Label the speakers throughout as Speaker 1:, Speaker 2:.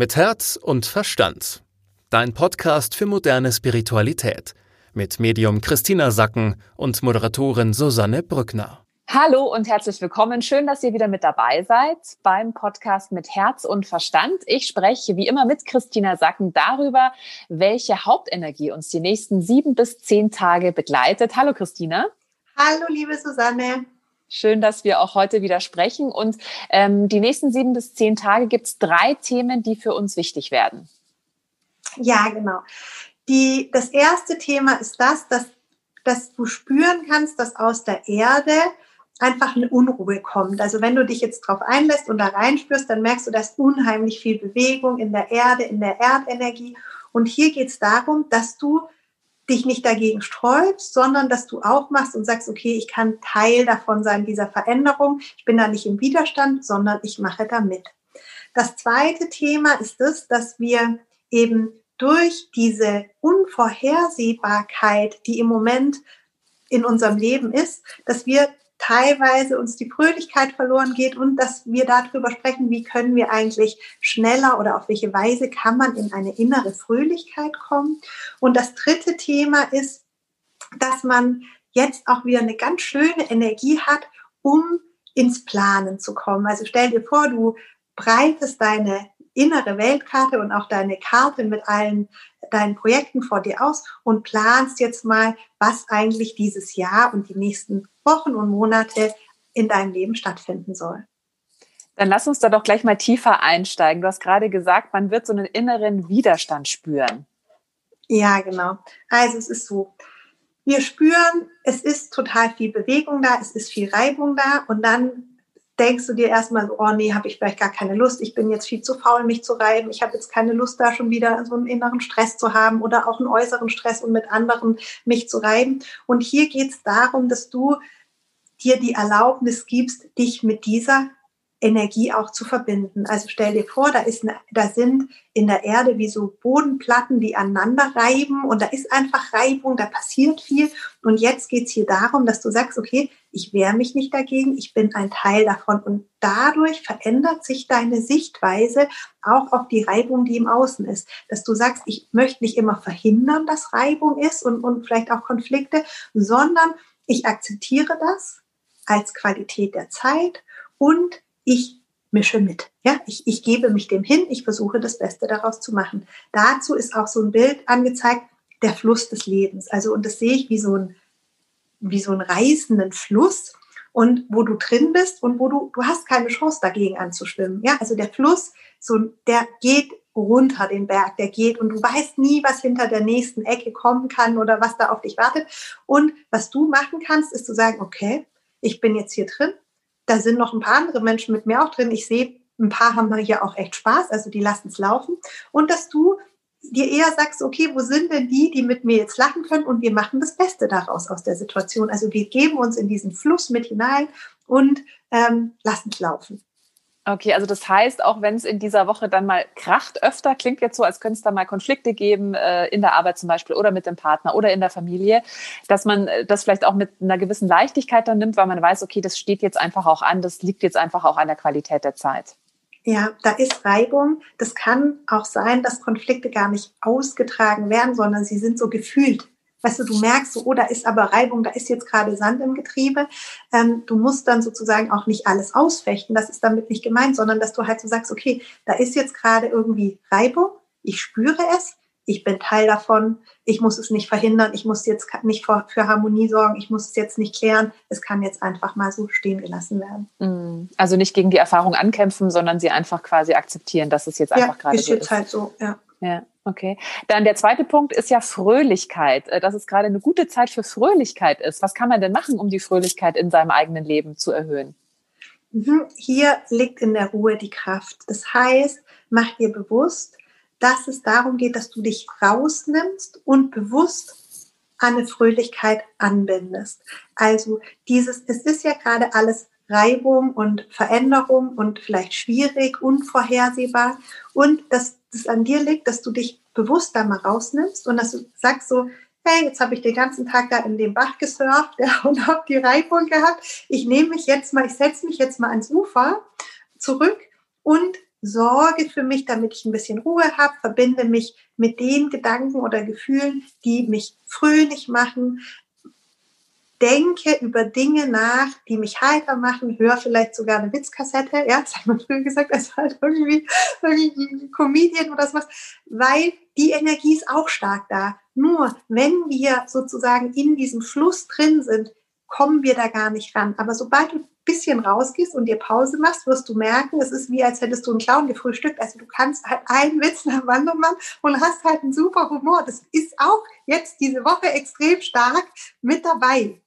Speaker 1: Mit Herz und Verstand. Dein Podcast für moderne Spiritualität. Mit Medium Christina Sacken und Moderatorin Susanne Brückner.
Speaker 2: Hallo und herzlich willkommen. Schön, dass ihr wieder mit dabei seid beim Podcast mit Herz und Verstand. Ich spreche wie immer mit Christina Sacken darüber, welche Hauptenergie uns die nächsten sieben bis zehn Tage begleitet. Hallo Christina.
Speaker 3: Hallo liebe Susanne.
Speaker 2: Schön, dass wir auch heute wieder sprechen. Und ähm, die nächsten sieben bis zehn Tage gibt es drei Themen, die für uns wichtig werden.
Speaker 3: Ja, genau. Die, das erste Thema ist das, dass, dass du spüren kannst, dass aus der Erde einfach eine Unruhe kommt. Also wenn du dich jetzt drauf einlässt und da reinspürst, dann merkst du, da ist unheimlich viel Bewegung in der Erde, in der Erdenergie. Und hier geht es darum, dass du dich nicht dagegen sträubst, sondern dass du auch machst und sagst, okay, ich kann Teil davon sein, dieser Veränderung. Ich bin da nicht im Widerstand, sondern ich mache da mit. Das zweite Thema ist es, dass wir eben durch diese Unvorhersehbarkeit, die im Moment in unserem Leben ist, dass wir teilweise uns die Fröhlichkeit verloren geht und dass wir darüber sprechen, wie können wir eigentlich schneller oder auf welche Weise kann man in eine innere Fröhlichkeit kommen. Und das dritte Thema ist, dass man jetzt auch wieder eine ganz schöne Energie hat, um ins Planen zu kommen. Also stell dir vor, du breitest deine innere Weltkarte und auch deine Karte mit allen deinen Projekten vor dir aus und planst jetzt mal, was eigentlich dieses Jahr und die nächsten Wochen und Monate in deinem Leben stattfinden soll.
Speaker 2: Dann lass uns da doch gleich mal tiefer einsteigen. Du hast gerade gesagt, man wird so einen inneren Widerstand spüren.
Speaker 3: Ja, genau. Also es ist so, wir spüren, es ist total viel Bewegung da, es ist viel Reibung da und dann denkst du dir erstmal so, oh nee, habe ich vielleicht gar keine Lust, ich bin jetzt viel zu faul, mich zu reiben, ich habe jetzt keine Lust, da schon wieder so einen inneren Stress zu haben oder auch einen äußeren Stress und mit anderen mich zu reiben. Und hier geht es darum, dass du dir die Erlaubnis gibst, dich mit dieser Energie auch zu verbinden. Also stell dir vor, da ist eine, da sind in der Erde wie so Bodenplatten, die aneinander reiben und da ist einfach Reibung, da passiert viel. Und jetzt geht's hier darum, dass du sagst, okay, ich wehre mich nicht dagegen, ich bin ein Teil davon und dadurch verändert sich deine Sichtweise auch auf die Reibung, die im Außen ist. Dass du sagst, ich möchte nicht immer verhindern, dass Reibung ist und, und vielleicht auch Konflikte, sondern ich akzeptiere das als Qualität der Zeit und ich mische mit. Ja, ich, ich gebe mich dem hin, ich versuche das Beste daraus zu machen. Dazu ist auch so ein Bild angezeigt, der Fluss des Lebens. Also, und das sehe ich wie so ein, wie so einen reißenden Fluss und wo du drin bist und wo du, du hast keine Chance dagegen anzuschwimmen. Ja, also der Fluss, so, der geht runter den Berg, der geht und du weißt nie, was hinter der nächsten Ecke kommen kann oder was da auf dich wartet. Und was du machen kannst, ist zu sagen, okay, ich bin jetzt hier drin, da sind noch ein paar andere Menschen mit mir auch drin. Ich sehe, ein paar haben hier auch echt Spaß, also die lassen es laufen. Und dass du dir eher sagst, okay, wo sind denn die, die mit mir jetzt lachen können und wir machen das Beste daraus aus der Situation. Also wir geben uns in diesen Fluss mit hinein und ähm, lassen es laufen.
Speaker 2: Okay, also das heißt, auch wenn es in dieser Woche dann mal kracht öfter, klingt jetzt so, als könnte es da mal Konflikte geben, äh, in der Arbeit zum Beispiel oder mit dem Partner oder in der Familie, dass man äh, das vielleicht auch mit einer gewissen Leichtigkeit dann nimmt, weil man weiß, okay, das steht jetzt einfach auch an, das liegt jetzt einfach auch an der Qualität der Zeit.
Speaker 3: Ja, da ist Reibung. Das kann auch sein, dass Konflikte gar nicht ausgetragen werden, sondern sie sind so gefühlt. Weißt du, du merkst so, oh, da ist aber Reibung, da ist jetzt gerade Sand im Getriebe. Ähm, du musst dann sozusagen auch nicht alles ausfechten. Das ist damit nicht gemeint, sondern dass du halt so sagst, okay, da ist jetzt gerade irgendwie Reibung. Ich spüre es. Ich bin Teil davon. Ich muss es nicht verhindern. Ich muss jetzt nicht für, für Harmonie sorgen. Ich muss es jetzt nicht klären. Es kann jetzt einfach mal so stehen gelassen werden.
Speaker 2: Mm. Also nicht gegen die Erfahrung ankämpfen, sondern sie einfach quasi akzeptieren, dass es jetzt einfach ja, gerade so ist
Speaker 3: jetzt halt so, ja.
Speaker 2: Ja. Okay. Dann der zweite Punkt ist ja Fröhlichkeit, äh, dass es gerade eine gute Zeit für Fröhlichkeit ist. Was kann man denn machen, um die Fröhlichkeit in seinem eigenen Leben zu erhöhen?
Speaker 3: Mhm. Hier liegt in der Ruhe die Kraft. Das heißt, mach dir bewusst, dass es darum geht, dass du dich rausnimmst und bewusst eine Fröhlichkeit anbindest. Also dieses, es ist ja gerade alles Reibung und Veränderung und vielleicht schwierig, unvorhersehbar und dass es an dir liegt, dass du dich bewusst da mal rausnimmst und dass du sagst so, hey, jetzt habe ich den ganzen Tag da in dem Bach gesurft ja, und habe die Reibung gehabt. Ich nehme mich jetzt mal, ich setze mich jetzt mal ans Ufer zurück und sorge für mich, damit ich ein bisschen Ruhe habe, verbinde mich mit den Gedanken oder Gefühlen, die mich fröhlich machen, denke über Dinge nach, die mich heiter machen, höre vielleicht sogar eine Witzkassette, ja, das hat man früher gesagt, als halt irgendwie, irgendwie Comedian oder sowas, weil die Energie ist auch stark da. Nur wenn wir sozusagen in diesem Fluss drin sind, kommen wir da gar nicht ran. Aber sobald du ein bisschen rausgehst und dir Pause machst, wirst du merken, es ist wie, als hättest du einen Clown gefrühstückt. Also du kannst halt einen Witz nach dem anderen machen und hast halt einen super Humor. Das ist auch jetzt diese Woche extrem stark mit dabei.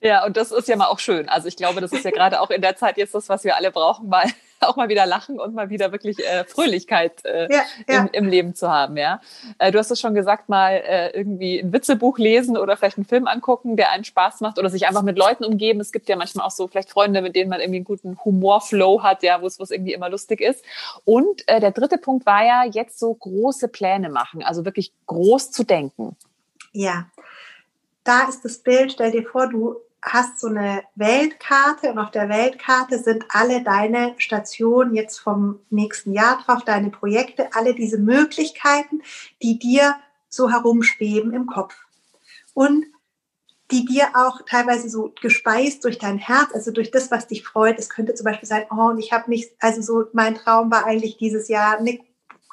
Speaker 2: Ja, und das ist ja mal auch schön. Also ich glaube, das ist ja gerade auch in der Zeit jetzt das, was wir alle brauchen, mal auch mal wieder lachen und mal wieder wirklich äh, Fröhlichkeit äh, ja, ja. Im, Im, Leben zu haben. Ja, äh, du hast es schon gesagt, mal äh, irgendwie ein Witzebuch lesen oder vielleicht einen Film angucken, der einen Spaß macht oder sich einfach mit Leuten umgeben. Es gibt ja manchmal auch so vielleicht Freunde, mit denen man irgendwie einen guten Humorflow hat, ja, wo es irgendwie immer lustig ist. Und äh, der dritte Punkt war ja jetzt so große Pläne machen, also wirklich groß zu denken.
Speaker 3: Ja, da ist das Bild. Stell dir vor, du hast so eine Weltkarte und auf der Weltkarte sind alle deine Stationen jetzt vom nächsten Jahr drauf, deine Projekte, alle diese Möglichkeiten, die dir so herumschweben im Kopf. Und die dir auch teilweise so gespeist durch dein Herz, also durch das, was dich freut. Es könnte zum Beispiel sein, oh, und ich habe mich, also so mein Traum war eigentlich dieses Jahr eine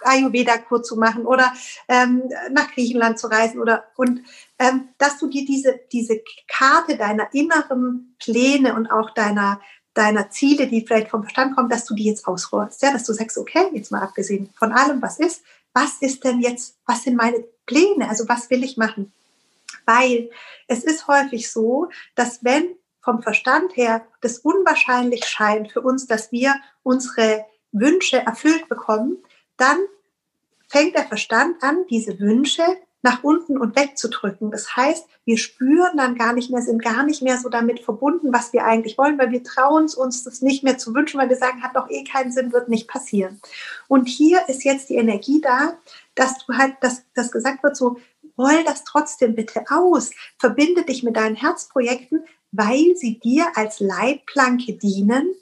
Speaker 3: Ayurveda-Kur zu machen oder ähm, nach Griechenland zu reisen oder und ähm, dass du dir diese, diese Karte deiner inneren Pläne und auch deiner, deiner Ziele, die vielleicht vom Verstand kommen, dass du die jetzt ausrollst. Ja, dass du sagst, okay, jetzt mal abgesehen von allem, was ist, was ist denn jetzt, was sind meine Pläne? Also was will ich machen? Weil es ist häufig so, dass wenn vom Verstand her das unwahrscheinlich scheint für uns, dass wir unsere Wünsche erfüllt bekommen, dann fängt der Verstand an, diese Wünsche nach unten und wegzudrücken. Das heißt, wir spüren dann gar nicht mehr, sind gar nicht mehr so damit verbunden, was wir eigentlich wollen, weil wir trauen uns das nicht mehr zu wünschen, weil wir sagen, hat doch eh keinen Sinn, wird nicht passieren. Und hier ist jetzt die Energie da, dass du halt, dass das gesagt wird, so, roll das trotzdem bitte aus, verbinde dich mit deinen Herzprojekten, weil sie dir als Leitplanke dienen,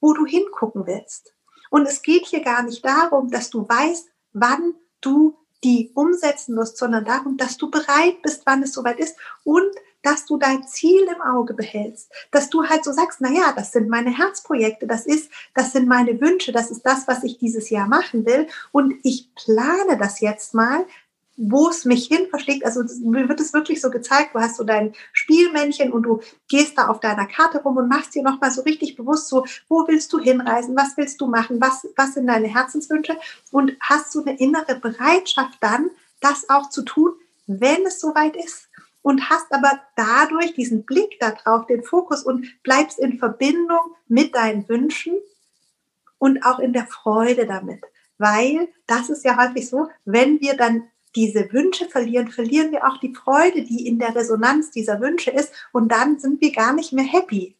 Speaker 3: wo du hingucken willst. Und es geht hier gar nicht darum, dass du weißt, wann du die umsetzen musst, sondern darum, dass du bereit bist, wann es soweit ist und dass du dein Ziel im Auge behältst, dass du halt so sagst, na ja, das sind meine Herzprojekte, das ist, das sind meine Wünsche, das ist das, was ich dieses Jahr machen will und ich plane das jetzt mal, wo es mich hin verschlägt. Also mir wird es wirklich so gezeigt, du hast so dein Spielmännchen und du gehst da auf deiner Karte rum und machst dir nochmal so richtig bewusst, so, wo willst du hinreisen, was willst du machen, was, was sind deine Herzenswünsche und hast so eine innere Bereitschaft dann, das auch zu tun, wenn es soweit ist. Und hast aber dadurch diesen Blick darauf, den Fokus und bleibst in Verbindung mit deinen Wünschen und auch in der Freude damit. Weil das ist ja häufig so, wenn wir dann diese Wünsche verlieren, verlieren wir auch die Freude, die in der Resonanz dieser Wünsche ist. Und dann sind wir gar nicht mehr happy,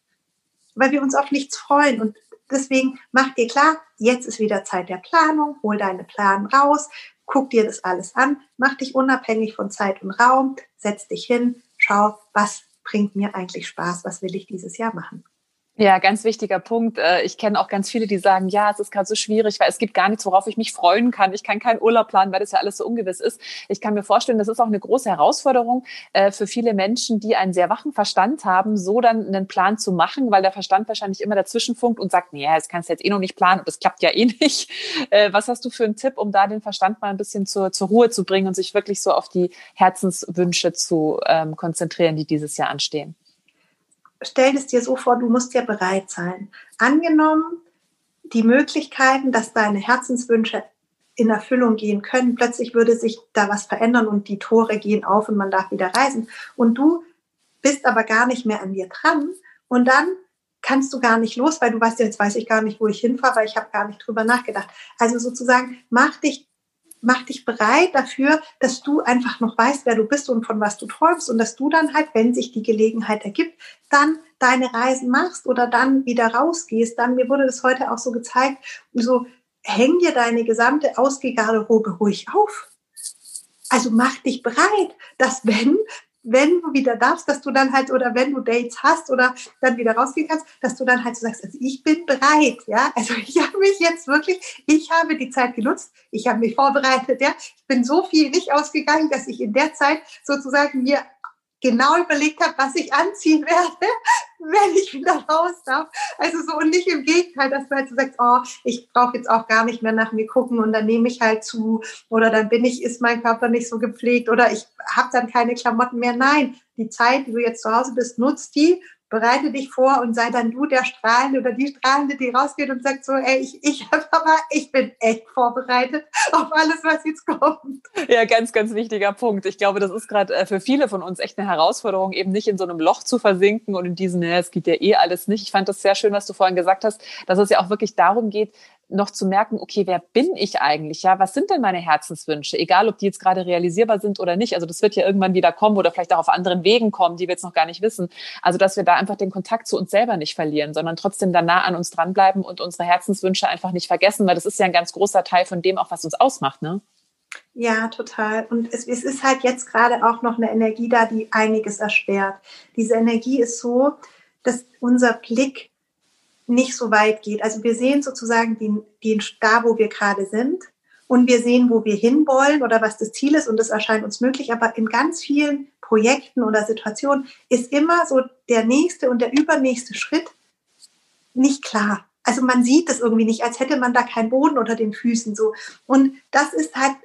Speaker 3: weil wir uns auf nichts freuen. Und deswegen mach dir klar, jetzt ist wieder Zeit der Planung, hol deine Plan raus, guck dir das alles an, mach dich unabhängig von Zeit und Raum, setz dich hin, schau, was bringt mir eigentlich Spaß, was will ich dieses Jahr machen.
Speaker 2: Ja, ganz wichtiger Punkt. Äh, ich kenne auch ganz viele, die sagen, ja, es ist gerade so schwierig, weil es gibt gar nichts, worauf ich mich freuen kann. Ich kann keinen Urlaub planen, weil das ja alles so ungewiss ist. Ich kann mir vorstellen, das ist auch eine große Herausforderung äh, für viele Menschen, die einen sehr wachen Verstand haben, so dann einen Plan zu machen, weil der Verstand wahrscheinlich immer dazwischen funkt und sagt, nee, das kannst du jetzt eh noch nicht planen und das klappt ja eh nicht. Äh, was hast du für einen Tipp, um da den Verstand mal ein bisschen zur, zur Ruhe zu bringen und sich wirklich so auf die Herzenswünsche zu ähm, konzentrieren, die dieses Jahr anstehen?
Speaker 3: Stell es dir so vor, du musst ja bereit sein. Angenommen, die Möglichkeiten, dass deine Herzenswünsche in Erfüllung gehen können, plötzlich würde sich da was verändern und die Tore gehen auf und man darf wieder reisen. Und du bist aber gar nicht mehr an dir dran und dann kannst du gar nicht los, weil du weißt, jetzt weiß ich gar nicht, wo ich hinfahre, weil ich habe gar nicht drüber nachgedacht. Also sozusagen, mach dich mach dich bereit dafür, dass du einfach noch weißt, wer du bist und von was du träumst und dass du dann halt, wenn sich die Gelegenheit ergibt, dann deine Reisen machst oder dann wieder rausgehst. Dann, mir wurde das heute auch so gezeigt, so häng dir deine gesamte Ausgehgarderobe ruhig auf. Also mach dich bereit, dass wenn wenn du wieder darfst, dass du dann halt, oder wenn du Dates hast oder dann wieder rausgehen kannst, dass du dann halt so sagst, also ich bin bereit, ja. Also ich habe mich jetzt wirklich, ich habe die Zeit genutzt, ich habe mich vorbereitet, ja. Ich bin so viel nicht ausgegangen, dass ich in der Zeit sozusagen mir genau überlegt habe, was ich anziehen werde, wenn ich wieder raus darf. Also so und nicht im Gegenteil, dass du halt so sagst, oh, ich brauche jetzt auch gar nicht mehr nach mir gucken und dann nehme ich halt zu oder dann bin ich, ist mein Körper nicht so gepflegt oder ich habe dann keine Klamotten mehr. Nein, die Zeit, die du jetzt zu Hause bist, nutzt die bereite dich vor und sei dann du der Strahlende oder die Strahlende, die rausgeht und sagt so, ey, ich, ich, aber ich bin echt vorbereitet auf alles, was jetzt kommt.
Speaker 2: Ja, ganz, ganz wichtiger Punkt. Ich glaube, das ist gerade äh, für viele von uns echt eine Herausforderung, eben nicht in so einem Loch zu versinken und in diesem, ja, es geht ja eh alles nicht. Ich fand das sehr schön, was du vorhin gesagt hast, dass es ja auch wirklich darum geht, noch zu merken, okay, wer bin ich eigentlich? Ja, was sind denn meine Herzenswünsche? Egal, ob die jetzt gerade realisierbar sind oder nicht. Also das wird ja irgendwann wieder kommen oder vielleicht auch auf anderen Wegen kommen, die wir jetzt noch gar nicht wissen. Also dass wir da einfach den Kontakt zu uns selber nicht verlieren, sondern trotzdem da nah an uns dranbleiben und unsere Herzenswünsche einfach nicht vergessen, weil das ist ja ein ganz großer Teil von dem auch, was uns ausmacht, ne?
Speaker 3: Ja, total. Und es, es ist halt jetzt gerade auch noch eine Energie da, die einiges erschwert. Diese Energie ist so, dass unser Blick nicht so weit geht. Also wir sehen sozusagen den, den da, wo wir gerade sind und wir sehen, wo wir hinwollen oder was das Ziel ist und das erscheint uns möglich. Aber in ganz vielen Projekten oder Situationen ist immer so der nächste und der übernächste Schritt nicht klar. Also man sieht es irgendwie nicht, als hätte man da keinen Boden unter den Füßen so. Und das ist halt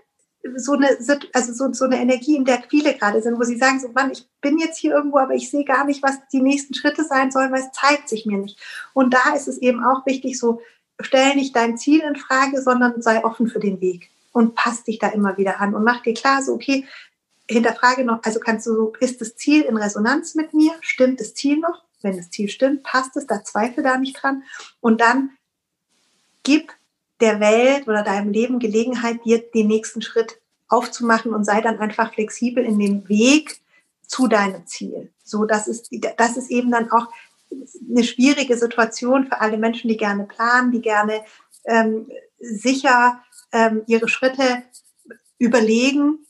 Speaker 3: so eine, also so, so eine Energie, in der viele gerade sind, wo sie sagen, so Mann, ich bin jetzt hier irgendwo, aber ich sehe gar nicht, was die nächsten Schritte sein sollen, weil es zeigt sich mir nicht. Und da ist es eben auch wichtig, so stell nicht dein Ziel in Frage, sondern sei offen für den Weg und passt dich da immer wieder an und mach dir klar, so okay, hinterfrage noch, also kannst du, ist das Ziel in Resonanz mit mir? Stimmt das Ziel noch? Wenn das Ziel stimmt, passt es, da zweifle da nicht dran. Und dann gib der Welt oder deinem Leben Gelegenheit, dir den nächsten Schritt aufzumachen und sei dann einfach flexibel in dem Weg zu deinem Ziel. So, das ist, das ist eben dann auch eine schwierige Situation für alle Menschen, die gerne planen, die gerne ähm, sicher ähm, ihre Schritte überlegen,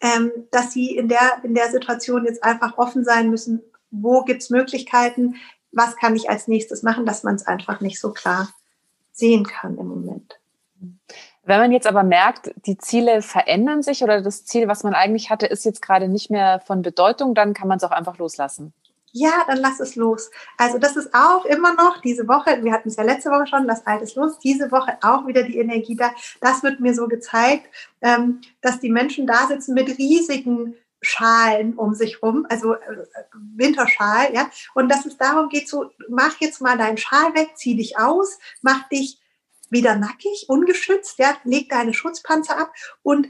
Speaker 3: ähm, dass sie in der, in der Situation jetzt einfach offen sein müssen, wo gibt's Möglichkeiten, was kann ich als nächstes machen, dass man es einfach nicht so klar sehen kann im Moment.
Speaker 2: Wenn man jetzt aber merkt, die Ziele verändern sich oder das Ziel, was man eigentlich hatte, ist jetzt gerade nicht mehr von Bedeutung, dann kann man es auch einfach loslassen.
Speaker 3: Ja, dann lass es los. Also das ist auch immer noch diese Woche, wir hatten es ja letzte Woche schon, lass alles los, diese Woche auch wieder die Energie da. Das wird mir so gezeigt, ähm, dass die Menschen da sitzen mit riesigen Schalen um sich rum, also äh, Winterschal, ja, und dass es darum geht, so, mach jetzt mal deinen Schal weg, zieh dich aus, mach dich wieder nackig, ungeschützt, ja, leg deine Schutzpanzer ab und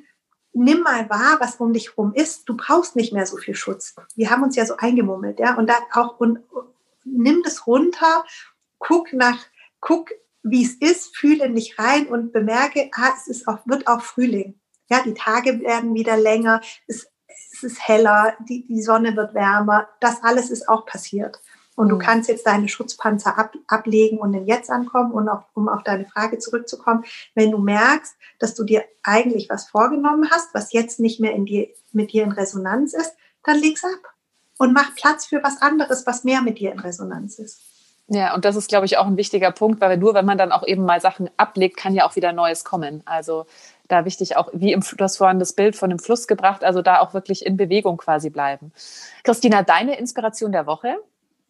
Speaker 3: nimm mal wahr, was um dich rum ist. Du brauchst nicht mehr so viel Schutz. Wir haben uns ja so eingemummelt, ja, und da auch und, und nimm das runter, guck nach, guck, wie es ist, fühle in dich rein und bemerke, ah, es ist auch, wird auch Frühling. Ja, die Tage werden wieder länger, es es ist heller, die, die Sonne wird wärmer. Das alles ist auch passiert. Und du mhm. kannst jetzt deine Schutzpanzer ab, ablegen und im Jetzt ankommen. Und auch, um auf deine Frage zurückzukommen, wenn du merkst, dass du dir eigentlich was vorgenommen hast, was jetzt nicht mehr in dir, mit dir in Resonanz ist, dann leg's ab. Und mach Platz für was anderes, was mehr mit dir in Resonanz ist.
Speaker 2: Ja, und das ist, glaube ich, auch ein wichtiger Punkt, weil nur wenn man dann auch eben mal Sachen ablegt, kann ja auch wieder Neues kommen. Also da wichtig auch, wie im, du hast vorhin das Bild von dem Fluss gebracht, also da auch wirklich in Bewegung quasi bleiben. Christina, deine Inspiration der Woche?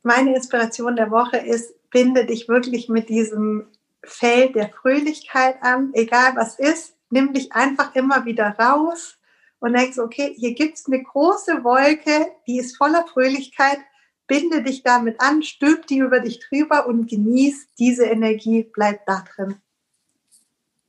Speaker 3: Meine Inspiration der Woche ist, binde dich wirklich mit diesem Feld der Fröhlichkeit an, egal was ist, nimm dich einfach immer wieder raus und denkst, okay, hier gibt es eine große Wolke, die ist voller Fröhlichkeit, binde dich damit an, stülp die über dich drüber und genieß diese Energie, bleib da drin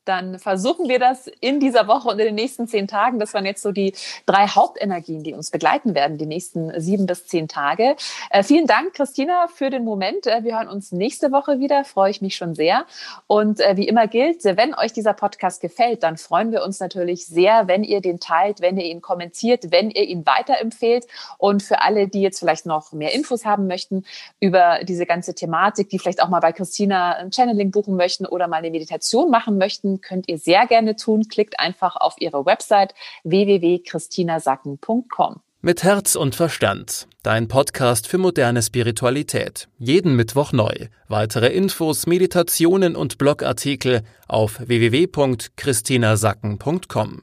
Speaker 2: dann versuchen wir das in dieser Woche und in den nächsten zehn Tagen. Das waren jetzt so die drei Hauptenergien, die uns begleiten werden, die nächsten sieben bis zehn Tage. Äh, vielen Dank, Christina, für den Moment. Äh, wir hören uns nächste Woche wieder, freue ich mich schon sehr. Und äh, wie immer gilt, wenn euch dieser Podcast gefällt, dann freuen wir uns natürlich sehr, wenn ihr den teilt, wenn ihr ihn kommentiert, wenn ihr ihn weiterempfehlt. Und für alle, die jetzt vielleicht noch mehr Infos haben möchten über diese ganze Thematik, die vielleicht auch mal bei Christina ein Channeling buchen möchten oder mal eine Meditation machen möchten, könnt ihr sehr gerne tun. Klickt einfach auf ihre Website www.christinasacken.com.
Speaker 1: Mit Herz und Verstand. Dein Podcast für moderne Spiritualität. Jeden Mittwoch neu. Weitere Infos, Meditationen und Blogartikel auf www.christinasacken.com.